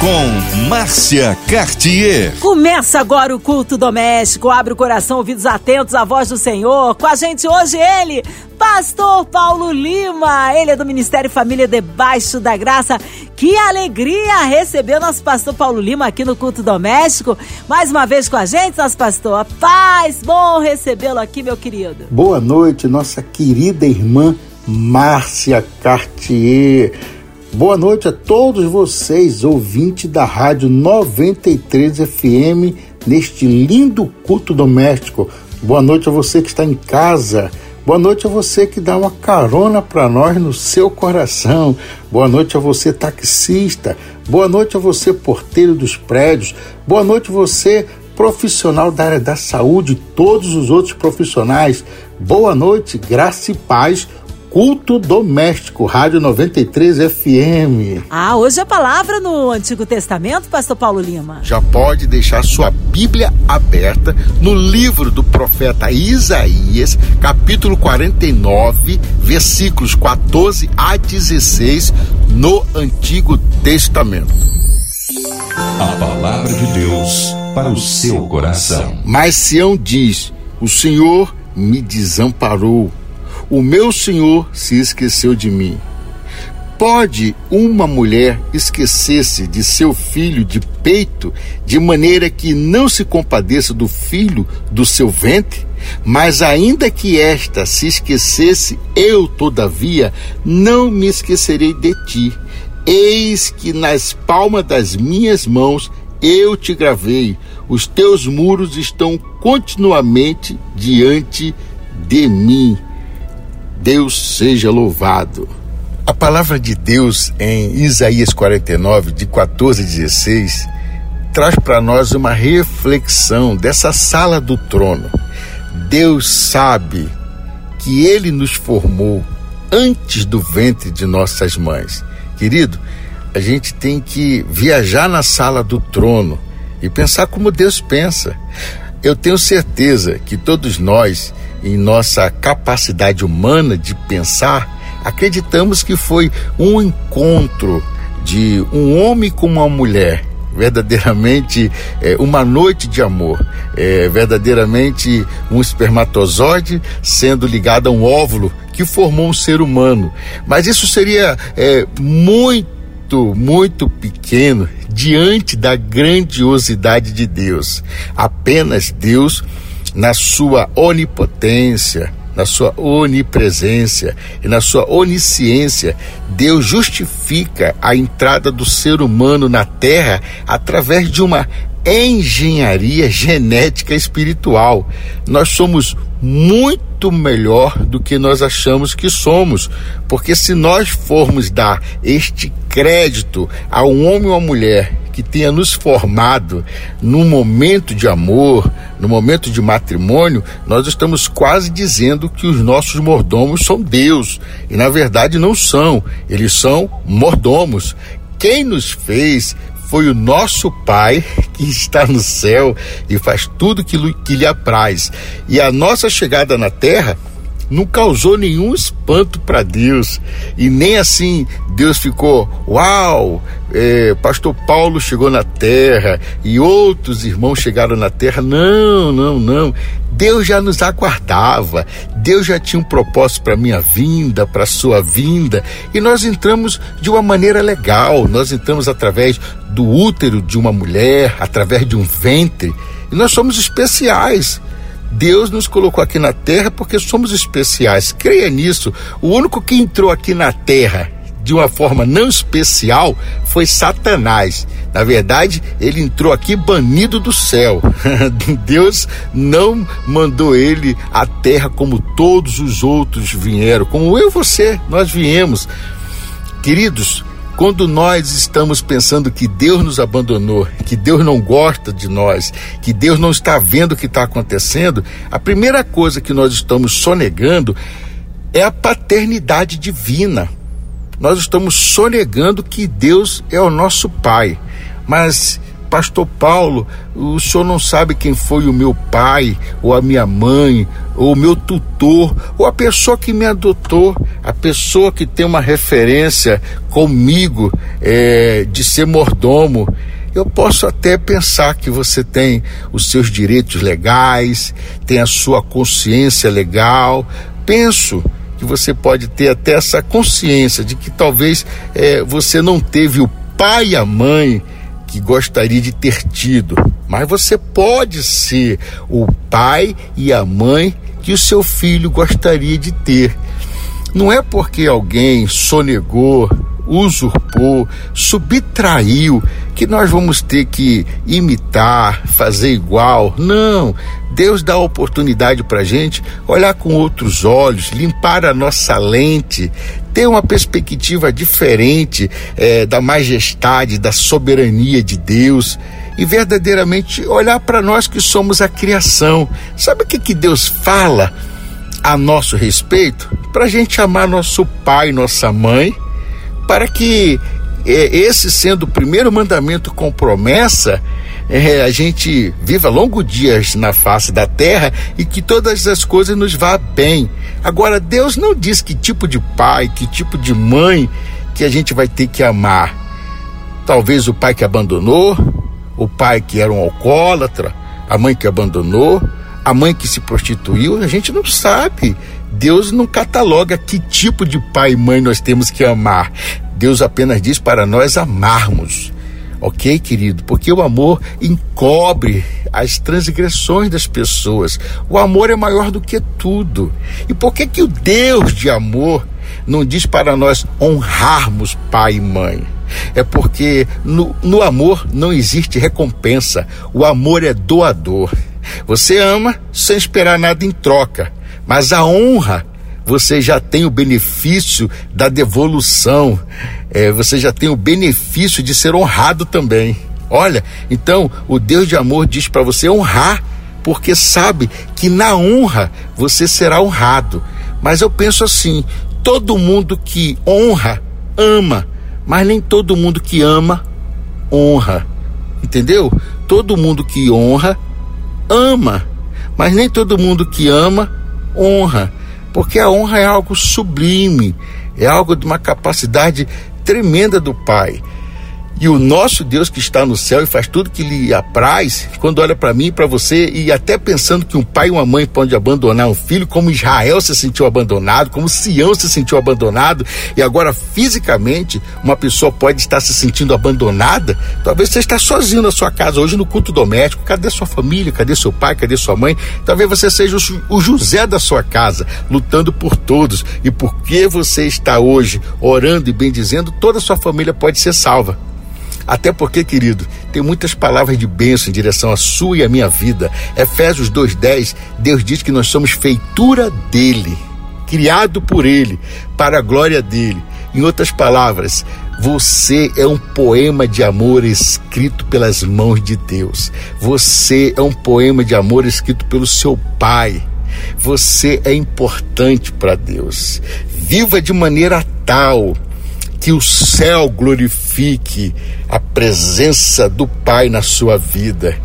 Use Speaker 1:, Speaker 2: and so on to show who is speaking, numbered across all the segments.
Speaker 1: Com Márcia Cartier.
Speaker 2: Começa agora o culto doméstico. Abre o coração, ouvidos atentos à voz do Senhor. Com a gente hoje ele, Pastor Paulo Lima. Ele é do Ministério Família Debaixo da Graça. Que alegria receber nosso pastor Paulo Lima aqui no culto doméstico. Mais uma vez com a gente, nosso pastor. Paz, bom recebê-lo aqui, meu querido.
Speaker 3: Boa noite, nossa querida irmã Márcia Cartier. Boa noite a todos vocês, ouvintes da Rádio 93 FM, neste lindo culto doméstico. Boa noite a você que está em casa. Boa noite a você que dá uma carona para nós no seu coração. Boa noite a você taxista. Boa noite a você porteiro dos prédios. Boa noite a você profissional da área da saúde, todos os outros profissionais. Boa noite, graça e paz Culto Doméstico, Rádio 93 FM.
Speaker 2: Ah, hoje a palavra no Antigo Testamento, Pastor Paulo Lima.
Speaker 3: Já pode deixar sua Bíblia aberta no livro do profeta Isaías, capítulo 49, versículos 14 a 16, no Antigo Testamento.
Speaker 1: A palavra de Deus para o seu coração.
Speaker 3: Mas Sião diz: O Senhor me desamparou o meu senhor se esqueceu de mim. Pode uma mulher esquecer-se de seu filho de peito de maneira que não se compadeça do filho do seu ventre? Mas ainda que esta se esquecesse, eu, todavia, não me esquecerei de ti. Eis que nas palmas das minhas mãos eu te gravei, os teus muros estão continuamente diante de mim. Deus seja louvado. A palavra de Deus em Isaías 49, de 14 a 16, traz para nós uma reflexão dessa sala do trono. Deus sabe que Ele nos formou antes do ventre de nossas mães. Querido, a gente tem que viajar na sala do trono e pensar como Deus pensa. Eu tenho certeza que todos nós em nossa capacidade humana de pensar, acreditamos que foi um encontro de um homem com uma mulher, verdadeiramente é, uma noite de amor, é, verdadeiramente um espermatozoide sendo ligado a um óvulo que formou um ser humano. Mas isso seria é, muito, muito pequeno diante da grandiosidade de Deus. Apenas Deus na sua onipotência, na sua onipresença e na sua onisciência, Deus justifica a entrada do ser humano na Terra através de uma engenharia genética espiritual. Nós somos muito melhor do que nós achamos que somos, porque se nós formos dar este crédito a um homem ou uma mulher que tenha nos formado num momento de amor, no momento de matrimônio, nós estamos quase dizendo que os nossos mordomos são Deus. E na verdade não são, eles são mordomos. Quem nos fez foi o nosso Pai que está no céu e faz tudo que, que lhe apraz. E a nossa chegada na terra não causou nenhum espanto para Deus. E nem assim Deus ficou, uau, é, Pastor Paulo chegou na terra e outros irmãos chegaram na terra. Não, não, não. Deus já nos aguardava. Deus já tinha um propósito para minha vinda, para sua vinda, e nós entramos de uma maneira legal. Nós entramos através do útero de uma mulher, através de um ventre, e nós somos especiais. Deus nos colocou aqui na terra porque somos especiais. Creia nisso. O único que entrou aqui na terra de uma forma não especial foi Satanás. Na verdade, ele entrou aqui banido do céu. Deus não mandou ele à terra como todos os outros vieram, como eu e você, nós viemos. Queridos, quando nós estamos pensando que Deus nos abandonou, que Deus não gosta de nós, que Deus não está vendo o que está acontecendo, a primeira coisa que nós estamos sonegando é a paternidade divina. Nós estamos sonegando que Deus é o nosso Pai. Mas Pastor Paulo, o senhor não sabe quem foi o meu pai, ou a minha mãe, ou o meu tutor, ou a pessoa que me adotou, a pessoa que tem uma referência comigo é, de ser mordomo. Eu posso até pensar que você tem os seus direitos legais, tem a sua consciência legal. Penso que você pode ter até essa consciência de que talvez é, você não teve o pai e a mãe que gostaria de ter tido, mas você pode ser o pai e a mãe que o seu filho gostaria de ter. Não é porque alguém sonegou, usurpou, subtraiu, que nós vamos ter que imitar, fazer igual. Não. Deus dá oportunidade para gente olhar com outros olhos, limpar a nossa lente, ter uma perspectiva diferente é, da majestade, da soberania de Deus e verdadeiramente olhar para nós que somos a criação. Sabe o que, que Deus fala a nosso respeito? Para a gente amar nosso pai, nossa mãe para que é, esse sendo o primeiro mandamento com promessa, é, a gente viva longos dias na face da terra e que todas as coisas nos vá bem. Agora, Deus não diz que tipo de pai, que tipo de mãe que a gente vai ter que amar. Talvez o pai que abandonou, o pai que era um alcoólatra, a mãe que abandonou, a mãe que se prostituiu, a gente não sabe. Deus não cataloga que tipo de pai e mãe nós temos que amar. Deus apenas diz para nós amarmos. Ok, querido? Porque o amor encobre as transgressões das pessoas. O amor é maior do que tudo. E por que que o Deus de amor não diz para nós honrarmos pai e mãe? É porque no, no amor não existe recompensa. O amor é doador. Você ama sem esperar nada em troca, mas a honra você já tem o benefício da devolução, é, você já tem o benefício de ser honrado também. Olha, então o Deus de amor diz para você honrar, porque sabe que na honra você será honrado. Mas eu penso assim: todo mundo que honra, ama, mas nem todo mundo que ama, honra. Entendeu? Todo mundo que honra, ama, mas nem todo mundo que ama honra, porque a honra é algo sublime, é algo de uma capacidade tremenda do Pai. E o nosso Deus que está no céu e faz tudo que lhe apraz, quando olha para mim e para você, e até pensando que um pai e uma mãe podem abandonar um filho, como Israel se sentiu abandonado, como Sião se sentiu abandonado, e agora fisicamente uma pessoa pode estar se sentindo abandonada, talvez você está sozinho na sua casa, hoje no culto doméstico, cadê sua família, cadê seu pai, cadê sua mãe? Talvez você seja o José da sua casa, lutando por todos, e porque você está hoje orando e bendizendo, toda a sua família pode ser salva. Até porque, querido, tem muitas palavras de bênção em direção à sua e à minha vida. Efésios 2:10, Deus diz que nós somos feitura dele, criado por ele, para a glória dele. Em outras palavras, você é um poema de amor escrito pelas mãos de Deus. Você é um poema de amor escrito pelo seu pai. Você é importante para Deus. Viva de maneira tal que o céu glorifique a presença do Pai na sua vida.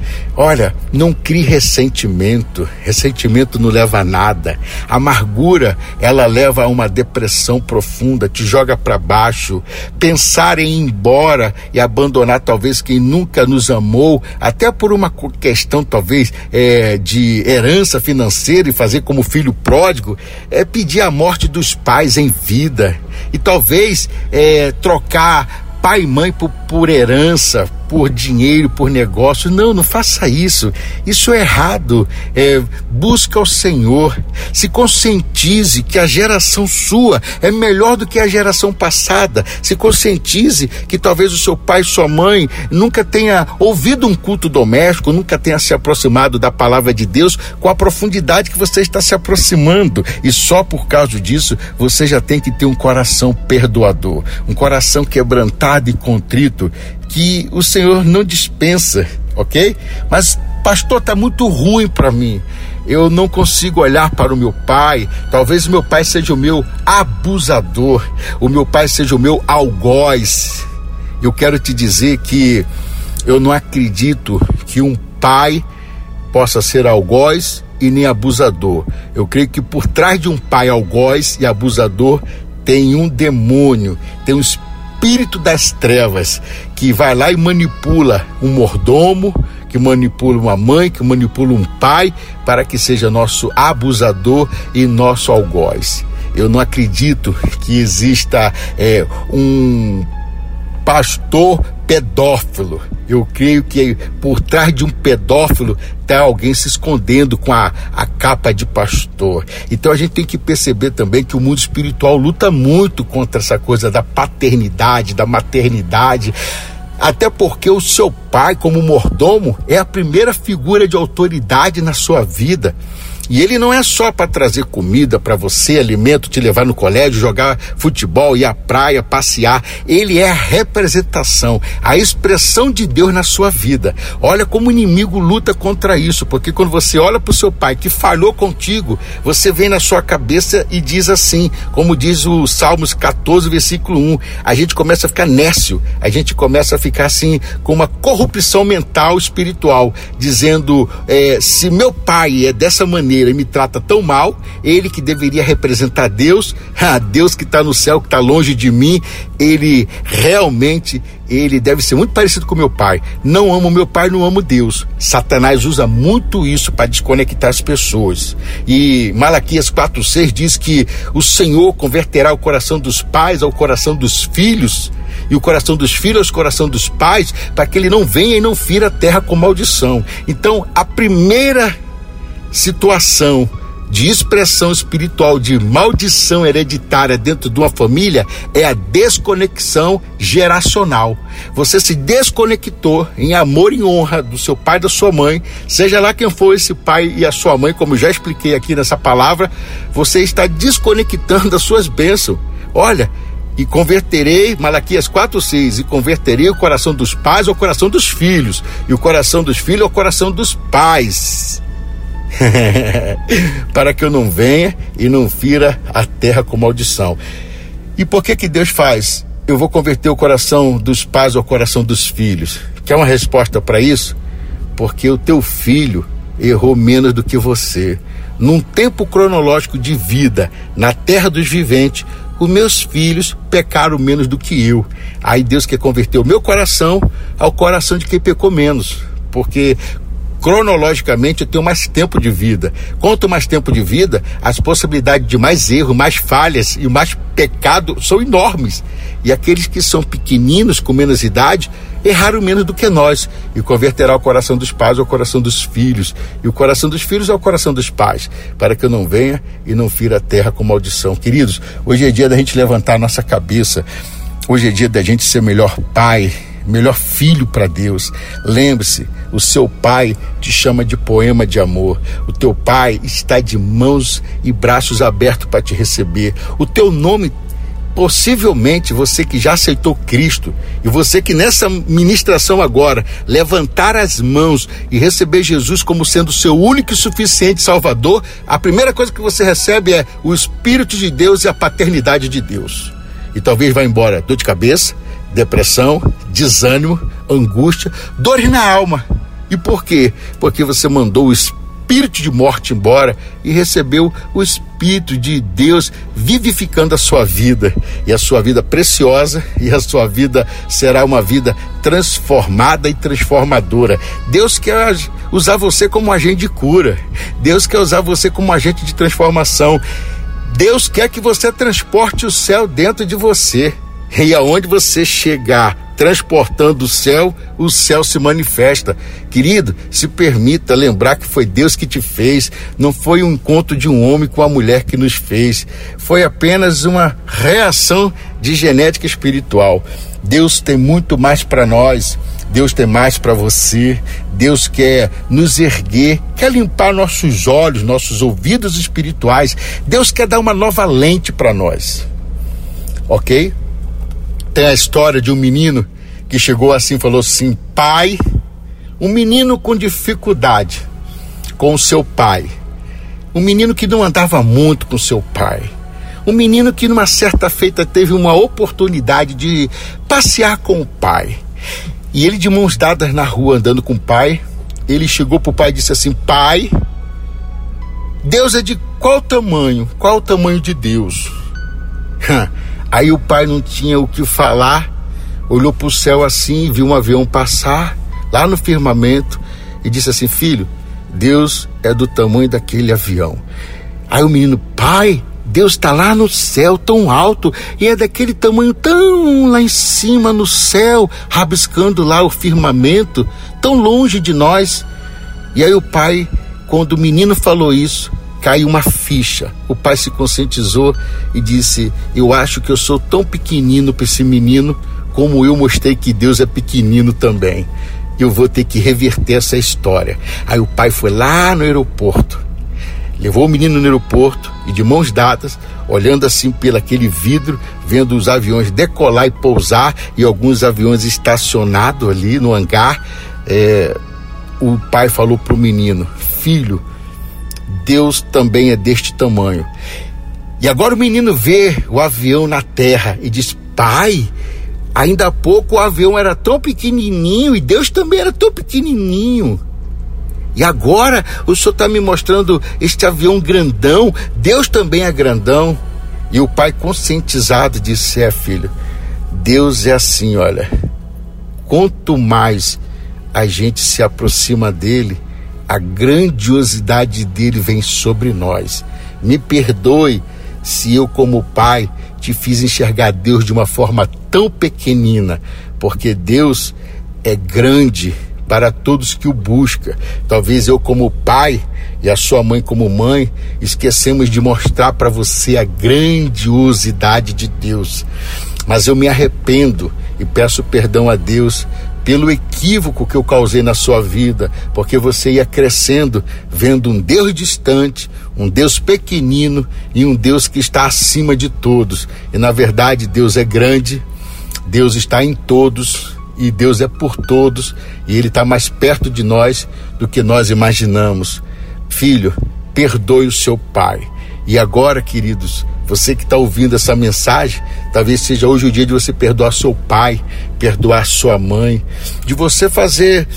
Speaker 3: Olha, não crie ressentimento. Ressentimento não leva a nada. Amargura, ela leva a uma depressão profunda, te joga para baixo. Pensar em ir embora e abandonar talvez quem nunca nos amou, até por uma questão talvez é, de herança financeira e fazer como filho pródigo, é pedir a morte dos pais em vida e talvez é, trocar pai e mãe por, por herança, por dinheiro, por negócio. Não, não faça isso. Isso é errado. É, busca o Senhor. Se conscientize que a geração sua é melhor do que a geração passada. Se conscientize que talvez o seu pai sua mãe nunca tenha ouvido um culto doméstico, nunca tenha se aproximado da palavra de Deus com a profundidade que você está se aproximando. E só por causa disso você já tem que ter um coração perdoador, um coração quebrantado e contrito que o Senhor não dispensa, ok? Mas, pastor, tá muito ruim para mim. Eu não consigo olhar para o meu pai. Talvez o meu pai seja o meu abusador, o meu pai seja o meu algoz. Eu quero te dizer que Eu não acredito que um pai possa ser algoz e nem abusador. Eu creio que por trás de um pai algoz e abusador tem um demônio, tem um espírito das trevas que vai lá e manipula um mordomo, que manipula uma mãe, que manipula um pai, para que seja nosso abusador e nosso algoz. Eu não acredito que exista é, um pastor pedófilo. Eu creio que por trás de um pedófilo está alguém se escondendo com a, a capa de pastor. Então a gente tem que perceber também que o mundo espiritual luta muito contra essa coisa da paternidade, da maternidade. Até porque o seu pai, como mordomo, é a primeira figura de autoridade na sua vida. E ele não é só para trazer comida para você, alimento, te levar no colégio, jogar futebol, ir à praia, passear. Ele é a representação, a expressão de Deus na sua vida. Olha como o inimigo luta contra isso, porque quando você olha para o seu pai que falhou contigo, você vem na sua cabeça e diz assim, como diz o Salmos 14, versículo 1, a gente começa a ficar nécio, a gente começa a ficar assim com uma corrupção mental, espiritual, dizendo: é, se meu pai é dessa maneira, maneira e me trata tão mal, ele que deveria representar Deus, ah, Deus que está no céu, que está longe de mim, ele realmente ele deve ser muito parecido com meu pai. Não amo meu pai, não amo Deus. Satanás usa muito isso para desconectar as pessoas. E Malaquias 4:6 diz que o Senhor converterá o coração dos pais ao coração dos filhos e o coração dos filhos ao coração dos pais, para que ele não venha e não fira a terra com maldição. Então, a primeira situação de expressão espiritual de maldição hereditária dentro de uma família é a desconexão geracional. Você se desconectou em amor e honra do seu pai e da sua mãe, seja lá quem for esse pai e a sua mãe, como já expliquei aqui nessa palavra, você está desconectando as suas bênçãos. Olha, e converterei, Malaquias 4,6, e converterei o coração dos pais ao coração dos filhos, e o coração dos filhos ao coração dos pais. para que eu não venha e não fira a terra com maldição. E por que que Deus faz? Eu vou converter o coração dos pais ao coração dos filhos. Quer uma resposta para isso? Porque o teu filho errou menos do que você. Num tempo cronológico de vida, na terra dos viventes, os meus filhos pecaram menos do que eu. Aí Deus quer converter o meu coração ao coração de quem pecou menos. Porque cronologicamente eu tenho mais tempo de vida. Quanto mais tempo de vida, as possibilidades de mais erro, mais falhas e mais pecado são enormes. E aqueles que são pequeninos, com menos idade, erraram menos do que nós. E converterá o coração dos pais ao coração dos filhos, e o coração dos filhos ao coração dos pais, para que eu não venha e não fira a terra com maldição. Queridos, hoje é dia da gente levantar a nossa cabeça. Hoje é dia da gente ser melhor pai, melhor filho para Deus. Lembre-se, o seu pai te chama de poema de amor. O teu pai está de mãos e braços abertos para te receber. O teu nome possivelmente você que já aceitou Cristo e você que nessa ministração agora levantar as mãos e receber Jesus como sendo seu único e suficiente Salvador, a primeira coisa que você recebe é o Espírito de Deus e a paternidade de Deus. E talvez vá embora dor de cabeça, depressão, desânimo, angústia, dores na alma. E por quê? Porque você mandou o espírito de morte embora e recebeu o espírito de Deus vivificando a sua vida. E a sua vida preciosa e a sua vida será uma vida transformada e transformadora. Deus quer usar você como agente de cura. Deus quer usar você como agente de transformação. Deus quer que você transporte o céu dentro de você. E aonde você chegar transportando o céu, o céu se manifesta. Querido, se permita lembrar que foi Deus que te fez, não foi um encontro de um homem com a mulher que nos fez, foi apenas uma reação de genética espiritual. Deus tem muito mais para nós. Deus tem mais para você. Deus quer nos erguer, quer limpar nossos olhos, nossos ouvidos espirituais. Deus quer dar uma nova lente para nós. Ok? Tem a história de um menino que chegou assim falou assim: Pai, um menino com dificuldade com o seu pai. Um menino que não andava muito com seu pai. Um menino que numa certa feita teve uma oportunidade de passear com o pai. E ele de mãos dadas na rua andando com o pai, ele chegou pro pai e disse assim: "Pai, Deus é de qual tamanho? Qual o tamanho de Deus?" Aí o pai não tinha o que falar, olhou para o céu assim, viu um avião passar lá no firmamento e disse assim: Filho, Deus é do tamanho daquele avião. Aí o menino, pai, Deus está lá no céu, tão alto, e é daquele tamanho tão lá em cima no céu, rabiscando lá o firmamento, tão longe de nós. E aí o pai, quando o menino falou isso, caiu uma ficha. O pai se conscientizou e disse: Eu acho que eu sou tão pequenino para esse menino, como eu mostrei que Deus é pequenino também. Eu vou ter que reverter essa história. Aí o pai foi lá no aeroporto, levou o menino no aeroporto e de mãos dadas, olhando assim pelo aquele vidro, vendo os aviões decolar e pousar e alguns aviões estacionados ali no hangar, é, o pai falou para o menino: Filho, Deus também é deste tamanho. E agora o menino vê o avião na terra e diz: Pai, ainda há pouco o avião era tão pequenininho e Deus também era tão pequenininho. E agora o senhor está me mostrando este avião grandão, Deus também é grandão. E o pai, conscientizado, disse: É, filho, Deus é assim, olha. Quanto mais a gente se aproxima dele, a grandiosidade dele vem sobre nós. Me perdoe se eu, como pai, te fiz enxergar Deus de uma forma tão pequenina, porque Deus é grande para todos que o busca. Talvez eu como pai e a sua mãe como mãe esquecemos de mostrar para você a grandiosidade de Deus. Mas eu me arrependo e peço perdão a Deus pelo equívoco que eu causei na sua vida, porque você ia crescendo vendo um Deus distante, um Deus pequenino e um Deus que está acima de todos. E na verdade, Deus é grande, Deus está em todos e Deus é por todos e Ele está mais perto de nós do que nós imaginamos. Filho, perdoe o seu pai. E agora, queridos, você que está ouvindo essa mensagem, talvez seja hoje o dia de você perdoar seu pai, perdoar sua mãe, de você fazer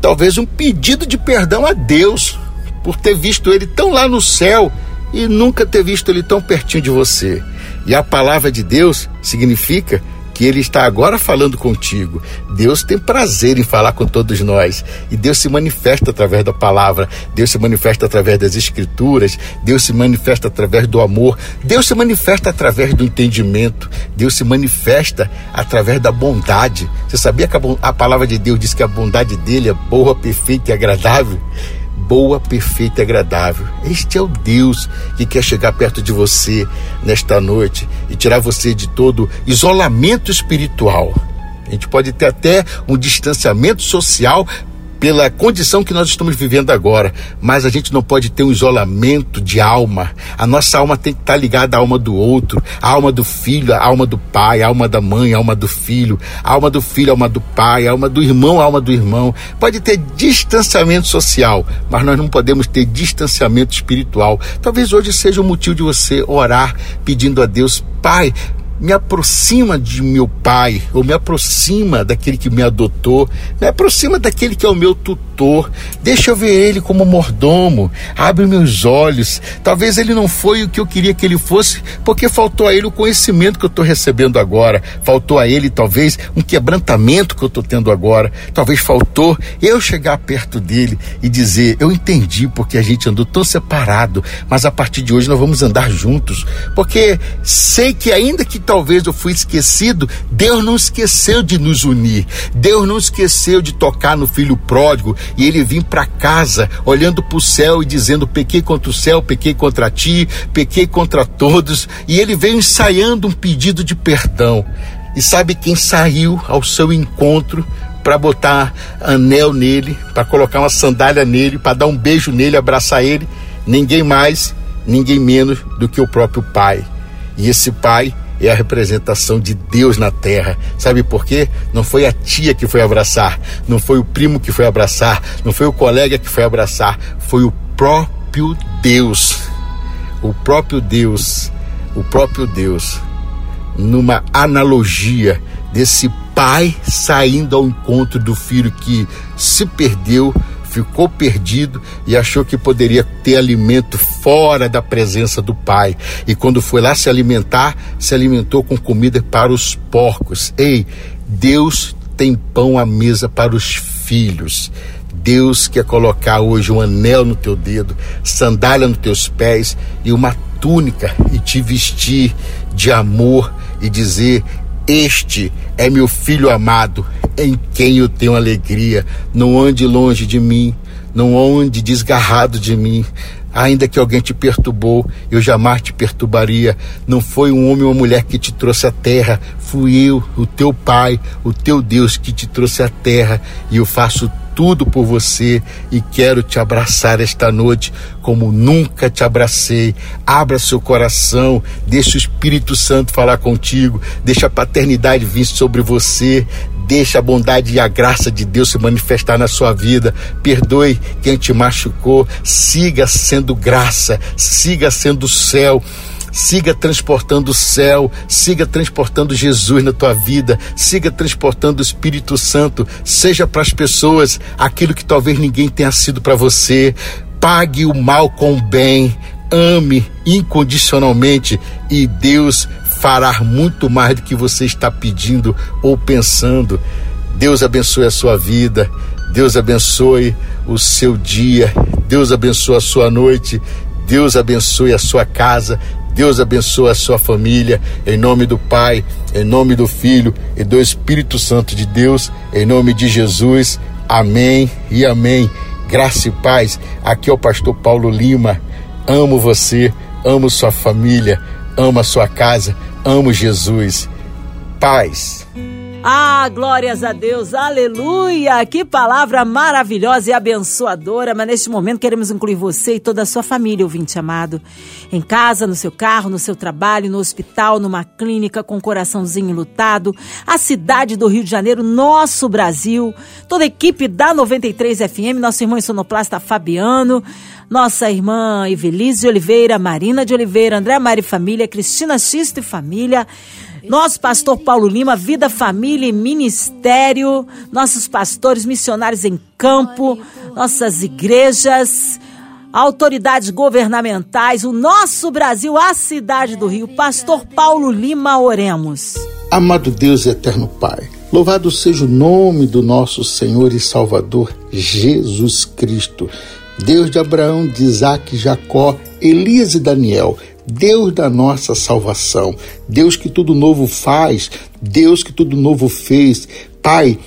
Speaker 3: talvez um pedido de perdão a Deus por ter visto ele tão lá no céu e nunca ter visto ele tão pertinho de você. E a palavra de Deus significa que Ele está agora falando contigo. Deus tem prazer em falar com todos nós. E Deus se manifesta através da palavra, Deus se manifesta através das escrituras, Deus se manifesta através do amor, Deus se manifesta através do entendimento, Deus se manifesta através da bondade. Você sabia que a, a palavra de Deus diz que a bondade dele é boa, perfeita e agradável? Boa, perfeita e agradável. Este é o Deus que quer chegar perto de você nesta noite e tirar você de todo isolamento espiritual. A gente pode ter até um distanciamento social pela condição que nós estamos vivendo agora, mas a gente não pode ter um isolamento de alma. A nossa alma tem que estar ligada à alma do outro, a alma do filho, a alma do pai, a alma da mãe, a alma do filho, a alma do filho, a alma do pai, a alma do irmão, a alma do irmão. Pode ter distanciamento social, mas nós não podemos ter distanciamento espiritual. Talvez hoje seja o motivo de você orar pedindo a Deus, Pai, me aproxima de meu pai, ou me aproxima daquele que me adotou, me aproxima daquele que é o meu tutor. Deixa eu ver ele como mordomo, abre meus olhos. Talvez ele não foi o que eu queria que ele fosse, porque faltou a ele o conhecimento que eu estou recebendo agora, faltou a ele talvez um quebrantamento que eu estou tendo agora, talvez faltou eu chegar perto dele e dizer: Eu entendi porque a gente andou tão separado, mas a partir de hoje nós vamos andar juntos, porque sei que ainda que talvez eu fui esquecido, Deus não esqueceu de nos unir. Deus não esqueceu de tocar no filho pródigo e ele vir para casa olhando para o céu e dizendo: pequei contra o céu, pequei contra ti, pequei contra todos. E ele veio ensaiando um pedido de perdão. E sabe quem saiu ao seu encontro para botar anel nele, para colocar uma sandália nele, para dar um beijo nele, abraçar ele? Ninguém mais, ninguém menos do que o próprio Pai. E esse Pai é a representação de Deus na terra. Sabe por quê? Não foi a tia que foi abraçar, não foi o primo que foi abraçar, não foi o colega que foi abraçar, foi o próprio Deus. O próprio Deus, o próprio Deus, numa analogia desse pai saindo ao encontro do filho que se perdeu, ficou perdido e achou que poderia ter alimento fora da presença do pai. E quando foi lá se alimentar, se alimentou com comida para os porcos. Ei, Deus tem pão à mesa para os filhos. Deus quer colocar hoje um anel no teu dedo, sandália nos teus pés e uma túnica e te vestir de amor e dizer: Este é meu filho amado, em quem eu tenho alegria. Não ande longe de mim, não ande desgarrado de mim. Ainda que alguém te perturbou, eu jamais te perturbaria. Não foi um homem ou uma mulher que te trouxe à terra, fui eu, o teu Pai, o teu Deus que te trouxe à terra, e eu faço tudo por você e quero te abraçar esta noite como nunca te abracei. Abra seu coração, deixa o Espírito Santo falar contigo, deixa a paternidade vir sobre você, deixa a bondade e a graça de Deus se manifestar na sua vida. Perdoe quem te machucou, siga sendo graça, siga sendo céu. Siga transportando o céu, siga transportando Jesus na tua vida, siga transportando o Espírito Santo, seja para as pessoas aquilo que talvez ninguém tenha sido para você. Pague o mal com o bem, ame incondicionalmente e Deus fará muito mais do que você está pedindo ou pensando. Deus abençoe a sua vida, Deus abençoe o seu dia, Deus abençoe a sua noite, Deus abençoe a sua casa, Deus abençoe a sua família, em nome do Pai, em nome do Filho e do Espírito Santo de Deus, em nome de Jesus. Amém e amém. Graça e paz. Aqui é o pastor Paulo Lima. Amo você, amo sua família, amo a sua casa, amo Jesus. Paz.
Speaker 2: Ah, glórias a Deus, aleluia! Que palavra maravilhosa e abençoadora. Mas neste momento queremos incluir você e toda a sua família, ouvinte amado. Em casa, no seu carro, no seu trabalho, no hospital, numa clínica, com o coraçãozinho lutado. A cidade do Rio de Janeiro, nosso Brasil. Toda a equipe da 93 FM, nosso irmão sonoplasta Fabiano nossa irmã Evelise Oliveira, Marina de Oliveira, André Mari Família, Cristina Xisto e Família, nosso pastor Paulo Lima, Vida, Família e Ministério, nossos pastores missionários em campo, nossas igrejas, autoridades governamentais, o nosso Brasil, a cidade do Rio, pastor Paulo Lima, oremos.
Speaker 3: Amado Deus eterno Pai, louvado seja o nome do nosso Senhor e Salvador Jesus Cristo. Deus de Abraão, de Isaac, Jacó, Elias e Daniel, Deus da nossa salvação, Deus que tudo novo faz, Deus que tudo novo fez. Pai,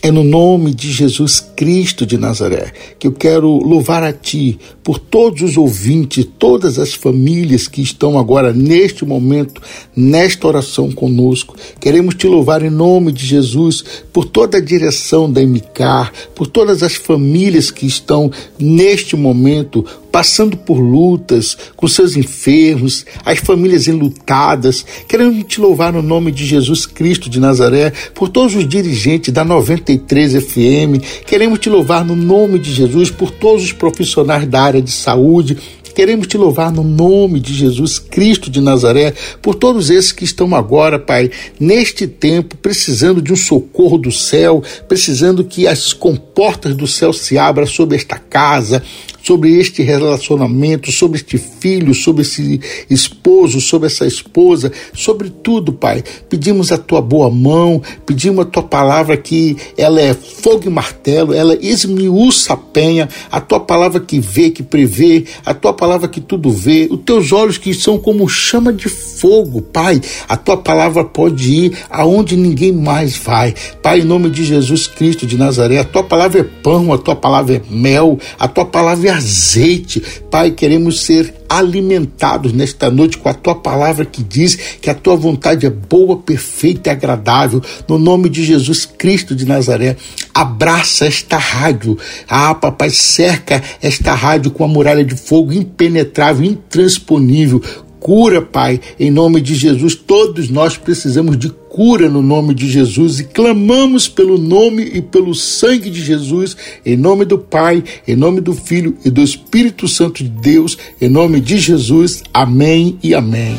Speaker 3: é no nome de Jesus Cristo de Nazaré que eu quero louvar a Ti por todos os ouvintes, todas as famílias que estão agora neste momento, nesta oração conosco. Queremos Te louvar em nome de Jesus por toda a direção da MCAR, por todas as famílias que estão neste momento passando por lutas, com seus enfermos, as famílias enlutadas. Queremos te louvar no nome de Jesus Cristo de Nazaré, por todos os dirigentes da 93 FM. Queremos te louvar no nome de Jesus, por todos os profissionais da área de saúde, Queremos te louvar no nome de Jesus Cristo de Nazaré, por todos esses que estão agora, Pai, neste tempo, precisando de um socorro do céu, precisando que as comportas do céu se abram sobre esta casa, sobre este relacionamento, sobre este filho, sobre esse esposo, sobre essa esposa, sobre tudo, Pai. Pedimos a tua boa mão, pedimos a tua palavra que ela é fogo e martelo, ela esmiuça a penha, a tua palavra que vê, que prevê, a tua palavra que tudo vê, os teus olhos que são como chama de fogo, Pai. A tua palavra pode ir aonde ninguém mais vai. Pai, em nome de Jesus Cristo de Nazaré, a tua palavra é pão, a tua palavra é mel, a tua palavra é azeite. Pai, queremos ser alimentados nesta noite com a tua palavra que diz que a tua vontade é boa, perfeita e agradável. No nome de Jesus Cristo de Nazaré, abraça esta rádio. Ah, papai, cerca esta rádio com a muralha de fogo impenetrável, intransponível. Cura, Pai, em nome de Jesus. Todos nós precisamos de cura no nome de Jesus e clamamos pelo nome e pelo sangue de Jesus, em nome do Pai, em nome do Filho e do Espírito Santo de Deus, em nome de Jesus. Amém e amém.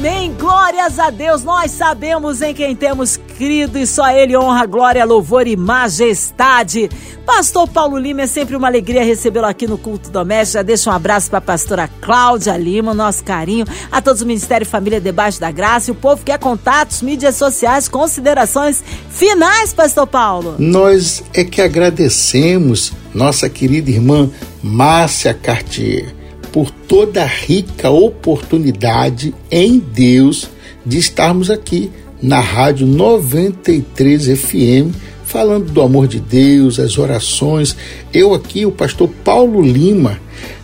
Speaker 2: Amém. Glórias a Deus. Nós sabemos em quem temos crido e só Ele honra, glória, louvor e majestade. Pastor Paulo Lima, é sempre uma alegria recebê-lo aqui no Culto Doméstico. Já deixa um abraço para a pastora Cláudia Lima, nosso carinho, a todos o Ministério Família Debaixo da Graça e o povo quer contatos, mídias sociais, considerações finais, Pastor Paulo.
Speaker 3: Nós é que agradecemos nossa querida irmã Márcia Cartier por toda a rica oportunidade em Deus de estarmos aqui na Rádio 93 FM, falando do amor de Deus, as orações. Eu aqui, o pastor Paulo Lima,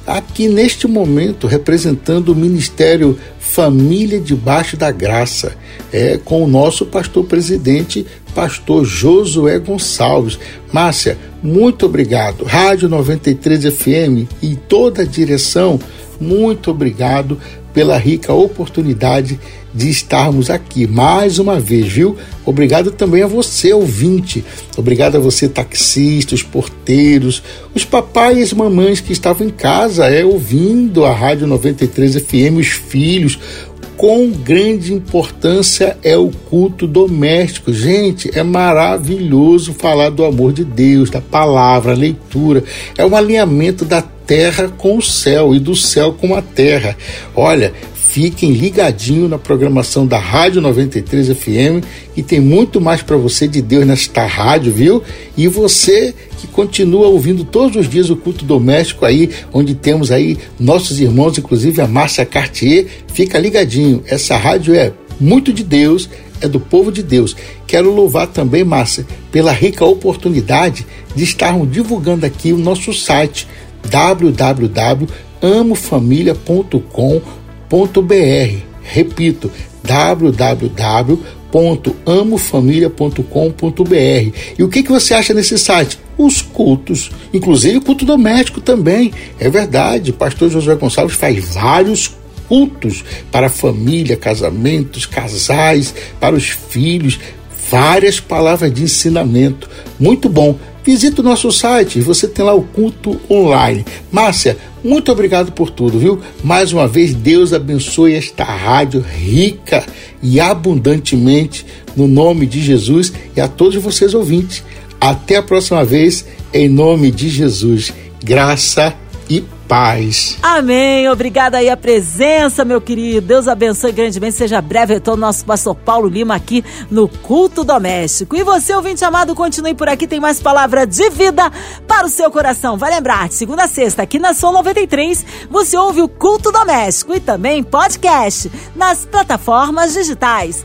Speaker 3: aqui neste momento representando o Ministério Família Debaixo da Graça, é com o nosso pastor presidente, pastor Josué Gonçalves. Márcia, muito obrigado. Rádio 93 FM e toda a direção, muito obrigado pela rica oportunidade de estarmos aqui mais uma vez, viu? Obrigado também a você, ouvinte. Obrigado a você, taxista, os porteiros, os papais e mamães que estavam em casa, é, ouvindo a Rádio 93 FM, os filhos, com grande importância é o culto doméstico. Gente, é maravilhoso falar do amor de Deus, da palavra, leitura. É um alinhamento da terra com o céu e do céu com a terra. Olha, fiquem ligadinho na programação da Rádio 93 FM e tem muito mais para você de Deus nesta rádio, viu? E você que continua ouvindo todos os dias o culto doméstico aí, onde temos aí nossos irmãos, inclusive a Márcia Cartier, fica ligadinho. Essa rádio é muito de Deus, é do povo de Deus. Quero louvar também, Márcia, pela rica oportunidade de estarmos divulgando aqui o nosso site www.amofamilia.com.br. Repito, www.amofamilia.com.br. E o que, que você acha nesse site? Os cultos, inclusive o culto doméstico também. É verdade, o pastor Josué Gonçalves faz vários cultos para família, casamentos, casais, para os filhos, várias palavras de ensinamento. Muito bom. Visite o nosso site, você tem lá o culto online. Márcia, muito obrigado por tudo, viu? Mais uma vez, Deus abençoe esta rádio rica e abundantemente, no nome de Jesus e a todos vocês ouvintes. Até a próxima vez, em nome de Jesus. Graça e paz.
Speaker 2: Amém. Obrigada aí a presença, meu querido. Deus abençoe grandemente. Seja breve retorno nosso pastor Paulo Lima aqui no Culto Doméstico. E você, ouvinte amado, continue por aqui. Tem mais palavra de vida para o seu coração. Vai lembrar, segunda a sexta, aqui na Som 93, você ouve o Culto Doméstico e também podcast nas plataformas digitais.